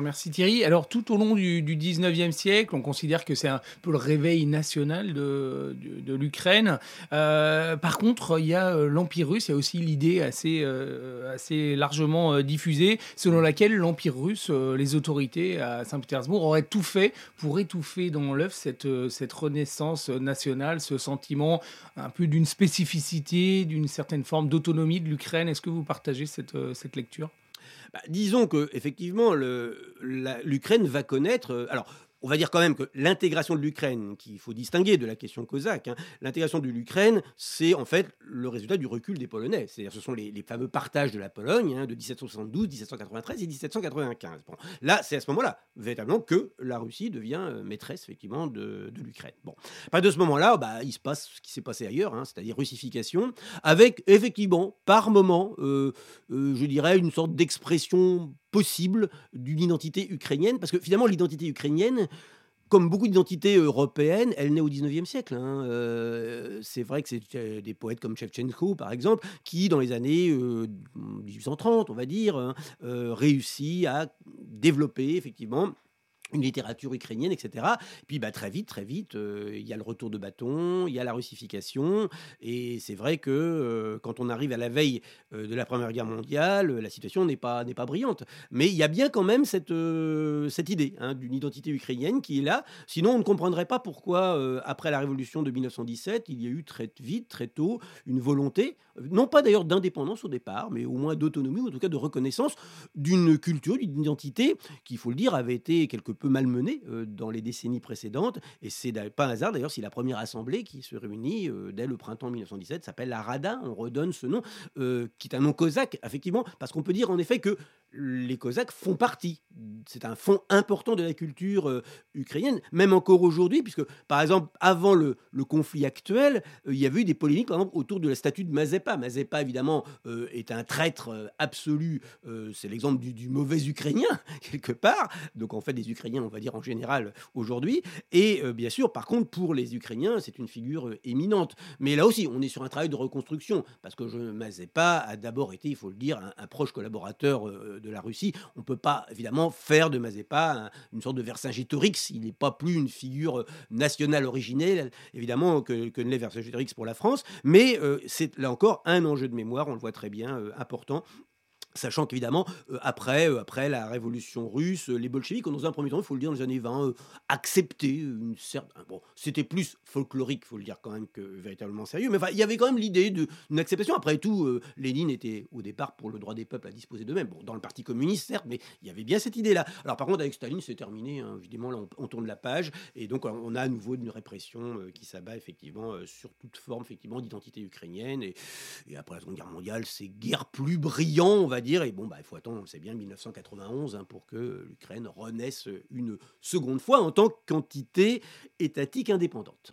Merci Thierry. Alors tout au long du, 19e siècle, on considère que c'est un peu le réveil national de, l'Ukraine. Euh, par contre, il y a euh, l'Empire russe, il y a aussi l'idée assez, euh, largement diffusée selon laquelle l'Empire russe, les autorités à Saint-Pétersbourg auraient tout fait pour étouffer dans l'œuf cette, renaissance nationale, ce sentiment un peu d'une spécificité, d'une certaine forme d'autonomie de l'Ukraine. Est-ce que vous partagez cette lecture? Bah, disons que effectivement, l'Ukraine va connaître. Euh, alors, on va dire quand même que l'intégration de l'Ukraine, qu'il faut distinguer de la question cosaque, hein, l'intégration de l'Ukraine, c'est en fait le résultat du recul des Polonais. C'est-à-dire ce sont les, fameux partages de la Pologne hein, de 1772, 1793 et 1795. Bon, là, c'est à ce moment-là, véritablement, que la Russie devient euh, maîtresse effectivement de, l'Ukraine. Bon, après de ce moment-là, bah, il se passe ce qui s'est passé ailleurs, hein, c'est-à-dire russification, avec effectivement, par moment, euh, euh, je dirais, une sorte d'expression possible d'une identité ukrainienne, parce que finalement l'identité ukrainienne, comme beaucoup d'identités européennes, elle naît au 19e siècle. Hein. Euh, c'est vrai que c'est euh, des poètes comme Shevchenko, par exemple, qui, dans les années 1830, euh, on va dire, hein, réussit à développer effectivement une littérature ukrainienne, etc. Et puis bah, très vite, très vite, euh, il y a le retour de bâton, il y a la russification. Et c'est vrai que euh, quand on arrive à la veille euh, de la Première Guerre mondiale, la situation n'est pas, n'est pas brillante. Mais il y a bien quand même cette, cette idée hein, d'une identité ukrainienne qui est là. Sinon, on ne comprendrait pas pourquoi, après la révolution de 1917, il y a eu très vite, très tôt, une volonté, non pas d'ailleurs d'indépendance au départ, mais au moins d'autonomie, ou en tout cas de reconnaissance d'une culture, d'une identité qui, il faut le dire, avait été quelque peu malmené euh, dans les décennies précédentes. Et c'est pas un hasard d'ailleurs si la première assemblée qui se réunit euh, dès le printemps 1917 s'appelle la Rada. On redonne ce nom, euh, qui est un nom cosaque, effectivement, parce qu'on peut dire en effet que les Cosaques font partie. C'est un fond important de la culture euh, ukrainienne, même encore aujourd'hui, puisque, par exemple, avant le, conflit actuel, euh, il y avait eu des polémiques, par exemple, autour de la statue de Mazepa. Mazepa, évidemment, euh, est un traître absolu. c'est l'exemple du, mauvais Ukrainien, quelque part. Donc, en fait, des Ukrainiens, on va dire en général, aujourd'hui. Et bien sûr, par contre, pour les Ukrainiens, c'est une figure éminente. Mais là aussi, on est sur un travail de reconstruction, parce que je, Mazepa a d'abord été, il faut le dire, un, un proche collaborateur de la Russie. On ne peut pas évidemment faire de Mazepa une sorte de Vercingétorix. Il n'est pas plus une figure euh, nationale originelle, évidemment, que, que ne l'est Vercingétorix pour la France. Mais euh, c'est là encore un enjeu de mémoire, on le voit très bien, euh, important Sachant qu'évidemment, euh, après, euh, après la révolution russe, euh, les bolcheviks ont, dans un premier temps, il faut le dire, dans les années 20, accepté une certaine. Bon, c'était plus folklorique, il faut le dire quand même, que véritablement sérieux. Mais il y avait quand même l'idée d'une acceptation. Après tout, Lénine était au départ pour le droit des peuples à disposer d'eux-mêmes. Bon, dans le Parti communiste, certes, mais il y avait bien cette idée-là. Alors, par contre, avec Staline, c'est terminé. Hein, évidemment, là, on, tourne la page. Et donc, on a à nouveau une répression qui s'abat, effectivement, sur toute forme, effectivement, d'identité ukrainienne. Et, et, après la Seconde Guerre mondiale, c'est guère plus brillant, on va dire. Et bon, bah, il faut attendre, c'est bien 1991 hein, pour que l'Ukraine renaisse une seconde fois en tant qu'entité étatique indépendante.